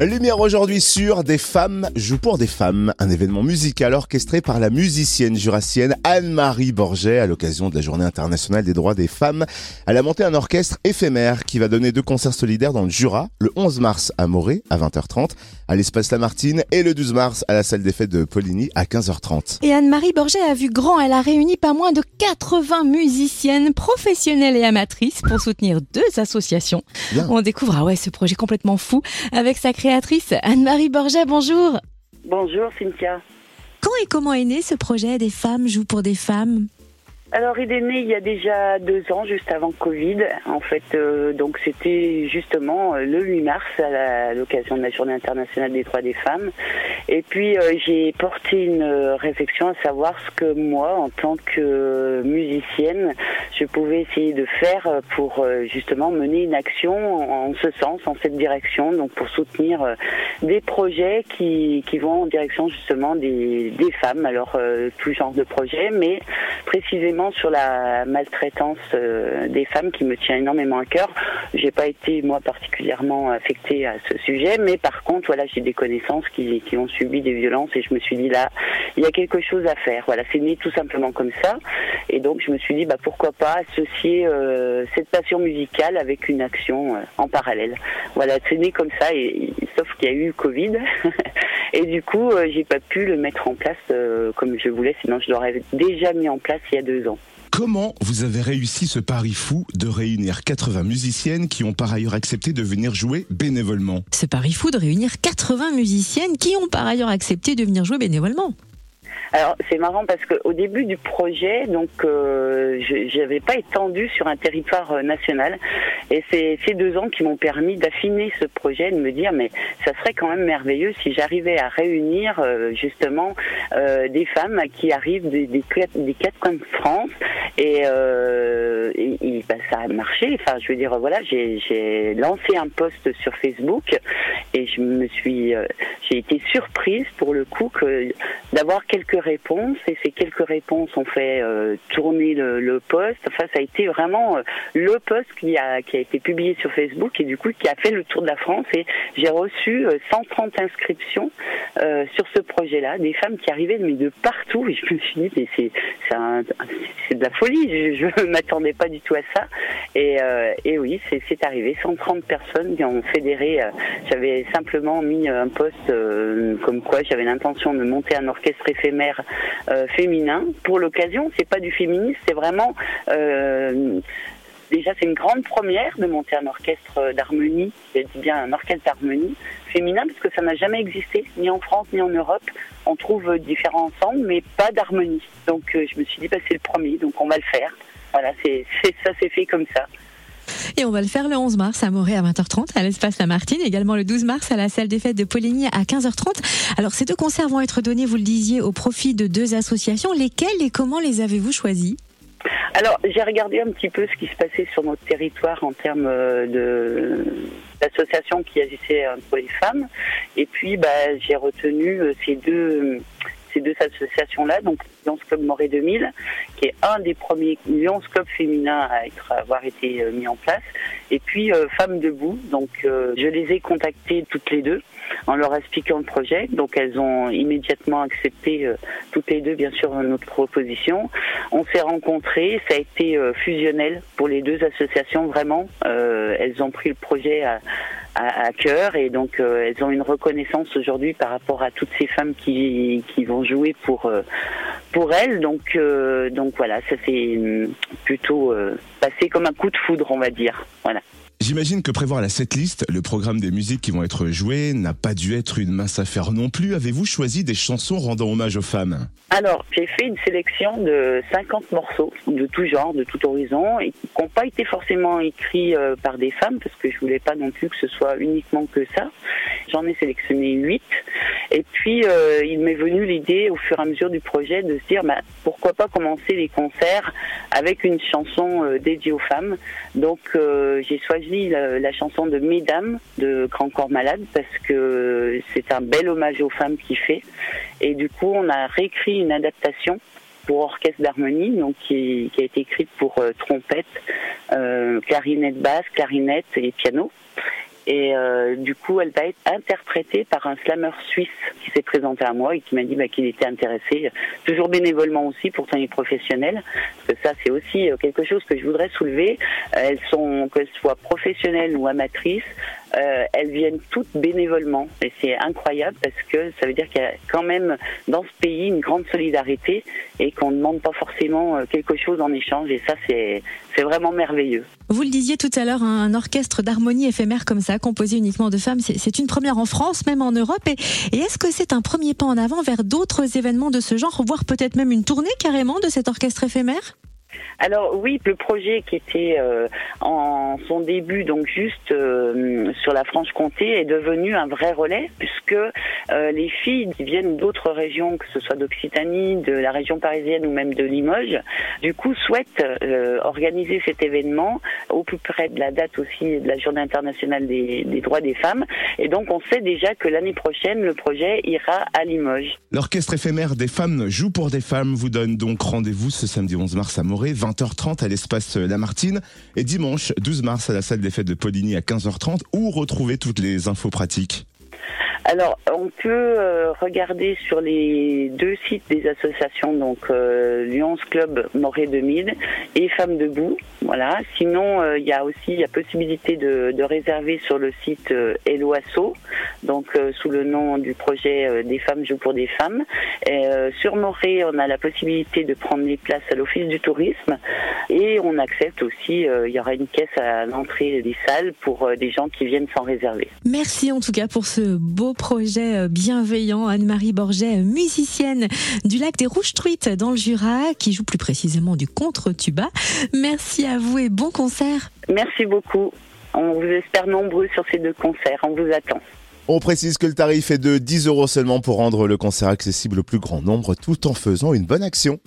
Lumière aujourd'hui sur Des femmes jouent pour des femmes, un événement musical orchestré par la musicienne jurassienne Anne-Marie Borget à l'occasion de la Journée internationale des droits des femmes. Elle a monté un orchestre éphémère qui va donner deux concerts solidaires dans le Jura, le 11 mars à Morée à 20h30, à l'espace Lamartine et le 12 mars à la salle des fêtes de Poligny à 15h30. Et Anne-Marie Borget a vu grand, elle a réuni pas moins de 80 musiciennes professionnelles et amatrices pour soutenir deux associations. Bien. On découvre ah ouais, ce projet complètement fou avec sa créatrice Anne-Marie Borget. Bonjour. Bonjour Cynthia. Quand et comment est né ce projet Des femmes jouent pour des femmes Alors il est né il y a déjà deux ans, juste avant Covid. En fait, euh, donc c'était justement euh, le 8 mars à l'occasion de la Journée internationale des droits des femmes. Et puis euh, j'ai porté une réflexion à savoir ce que moi, en tant que musicienne, je pouvais essayer de faire euh, pour euh, justement mener une action en, ce sens, en cette direction, donc pour soutenir euh, des projets qui, qui vont en direction justement des, des femmes, alors tout genre de projets, mais précisément sur la maltraitance des femmes qui me tient énormément à cœur. J'ai pas été moi particulièrement affectée à ce sujet, mais par contre voilà j'ai des connaissances qui, qui ont subi des violences et je me suis dit là il y a quelque chose à faire. Voilà c'est né tout simplement comme ça et donc je me suis dit bah pourquoi pas associer euh, cette passion musicale avec une action euh, en parallèle. Voilà c'est né comme ça et, sauf qu'il y a eu Covid et du coup euh, j'ai pas pu le mettre en place euh, comme je voulais sinon je l'aurais déjà mis en place il y a deux ans. Comment vous avez réussi ce pari fou de réunir 80 musiciennes qui ont par ailleurs accepté de venir jouer bénévolement? Ce pari fou de réunir 80 musiciennes qui ont par ailleurs accepté de venir jouer bénévolement. Alors c'est marrant parce qu'au début du projet, donc euh, je n'avais pas étendu sur un territoire euh, national, et c'est ces deux ans qui m'ont permis d'affiner ce projet, de me dire mais ça serait quand même merveilleux si j'arrivais à réunir euh, justement euh, des femmes qui arrivent des, des, quatre- des quatre coins de France, et, euh, et- bah, ça a marché. Enfin, je veux dire voilà, j'ai j'ai lancé un post sur Facebook et je me suis, euh, j'ai été surprise pour le coup que d'avoir quelques réponses et ces quelques réponses ont fait euh, tourner le, le post. Enfin, ça a été vraiment euh, le post qui a qui a été publié sur Facebook et du coup qui a fait le tour de la France. Et j'ai reçu euh, 130 inscriptions euh, sur ce projet-là, des femmes qui arrivaient de partout. Et je me suis dit mais c'est c'est de la folie, je, je m'attendais pas du tout à ça. Et, et oui c'est arrivé, 130 personnes qui ont fédéré. j'avais simplement mis un post comme quoi j'avais l'intention de monter un orchestre éphémère euh, féminin pour l'occasion. C'est pas du féminisme, c'est vraiment euh, déjà c'est une grande première de monter un orchestre d'harmonie. Je dis bien un orchestre d'harmonie féminin parce que ça n'a jamais existé ni en France ni en Europe. On trouve différents ensembles mais pas d'harmonie. Donc euh, je me suis dit bah, c'est le premier, donc on va le faire. Voilà, c'est c'est- ça s'est fait comme ça. Et on va le faire le 11 mars à Morée à 20h30 à l'espace Lamartine, également le 12 mars à la salle des fêtes de Poligny à 15h30. Alors ces deux concerts vont être donnés, vous le disiez, au profit de deux associations. Lesquelles et comment les avez-vous choisis Alors, j'ai regardé un petit peu ce qui se passait sur notre territoire en termes euh, de d'associations qui agissaient euh, pour les femmes. Et puis, bah, j'ai retenu euh, ces deux ces deux associations-là, donc Lions Club Morée 2000, qui est un des premiers Lions Club féminins à être avoir été euh, mis en place, et puis euh, Femmes debout. Donc, euh, je les ai contactées toutes les deux en leur expliquant le projet. Donc, elles ont immédiatement accepté toutes les deux, bien sûr, notre proposition. On s'est rencontrés, ça a été fusionnel pour les deux associations, vraiment. Elles ont pris le projet à, à, à cœur et donc euh, elles ont une reconnaissance aujourd'hui par rapport à toutes ces femmes qui, qui vont jouer pour, euh, pour elles. Donc, euh, donc voilà, ça s'est hum, plutôt euh, passé comme un coup de foudre, on va dire. Voilà. J'imagine que prévoir la setlist, le programme des musiques qui vont être jouées, n'a pas dû être une mince affaire non plus. Avez-vous choisi des chansons rendant hommage aux femmes? Alors, j'ai fait une sélection de 50 morceaux de tout genre, de tout horizon, qui n'ont pas été forcément écrits euh, par des femmes, parce que je voulais pas non plus que ce soit uniquement que ça. J'en ai sélectionné 8. Et puis, euh, il m'est venu l'idée, au fur et à mesure du projet, de se dire, bah, pourquoi pas commencer les concerts avec une chanson euh, dédiée aux femmes. Donc, j'ai choisi la, chanson de Mesdames de Grand Corps Malade, parce que c'est un bel hommage aux femmes qu'il fait. Et du coup, on a réécrit une adaptation pour orchestre d'harmonie, donc qui, qui a été écrite pour euh, trompette, euh, clarinette basse, clarinette et piano. Et euh, du coup, elle va être interprétée par un slammer suisse qui s'est présenté à moi et qui m'a dit bah, qu'il était intéressé, toujours bénévolement aussi, pourtant il est professionnel. Parce que ça, c'est aussi quelque chose que je voudrais soulever. Elles sont, qu'elles soient professionnelles ou amatrices, euh, elles viennent toutes bénévolement et c'est incroyable parce que ça veut dire qu'il y a quand même dans ce pays une grande solidarité et qu'on ne demande pas forcément euh, quelque chose en échange et ça c'est c'est vraiment merveilleux. Vous le disiez tout à l'heure, un orchestre d'harmonie éphémère comme ça, composé uniquement de femmes, c'est une première en France, même en Europe. Et est-ce que c'est un premier pas en avant vers d'autres événements de ce genre, voire peut-être même une tournée carrément de cet orchestre éphémère? Alors oui, le projet qui était euh, en son début, donc juste euh, sur la Franche-Comté, est devenu un vrai relais puisque euh, les filles qui viennent d'autres régions, que ce soit d'Occitanie, de la région parisienne ou même de Limoges, du coup souhaitent organiser cet événement au plus près de la date aussi de la Journée internationale des, droits des femmes. Et donc on sait déjà que l'année prochaine, le projet ira à Limoges. L'orchestre éphémère des femmes joue pour des femmes vous donne donc rendez-vous ce samedi 11 mars à Morée, 20h30 à l'espace Lamartine et dimanche 12 mars à la salle des fêtes de Poligny à 15h30 où retrouver toutes les infos pratiques. Alors, on peut euh, regarder sur les deux sites des associations, donc euh, Lyons Club Morée 2000 et Femmes debout. Voilà. Sinon, euh, il y a aussi il y a possibilité de, de, réserver sur le site Eloasso, donc sous le nom du projet Des femmes jouent pour des femmes. Sur Morée, on a la possibilité de prendre les places à l'Office du tourisme et on accepte aussi. il y aura une caisse à l'entrée des salles pour des gens qui viennent sans réserver. Merci en tout cas pour ce beau projet euh, bienveillant. Anne-Marie Borget, musicienne du lac des Rouges Truites dans le Jura, qui joue plus précisément du contre-tuba. Merci à vous et bon concert. Merci beaucoup. On vous espère nombreux sur ces deux concerts. On vous attend. On précise que le tarif est de 10 euros seulement pour rendre le concert accessible au plus grand nombre tout en faisant une bonne action.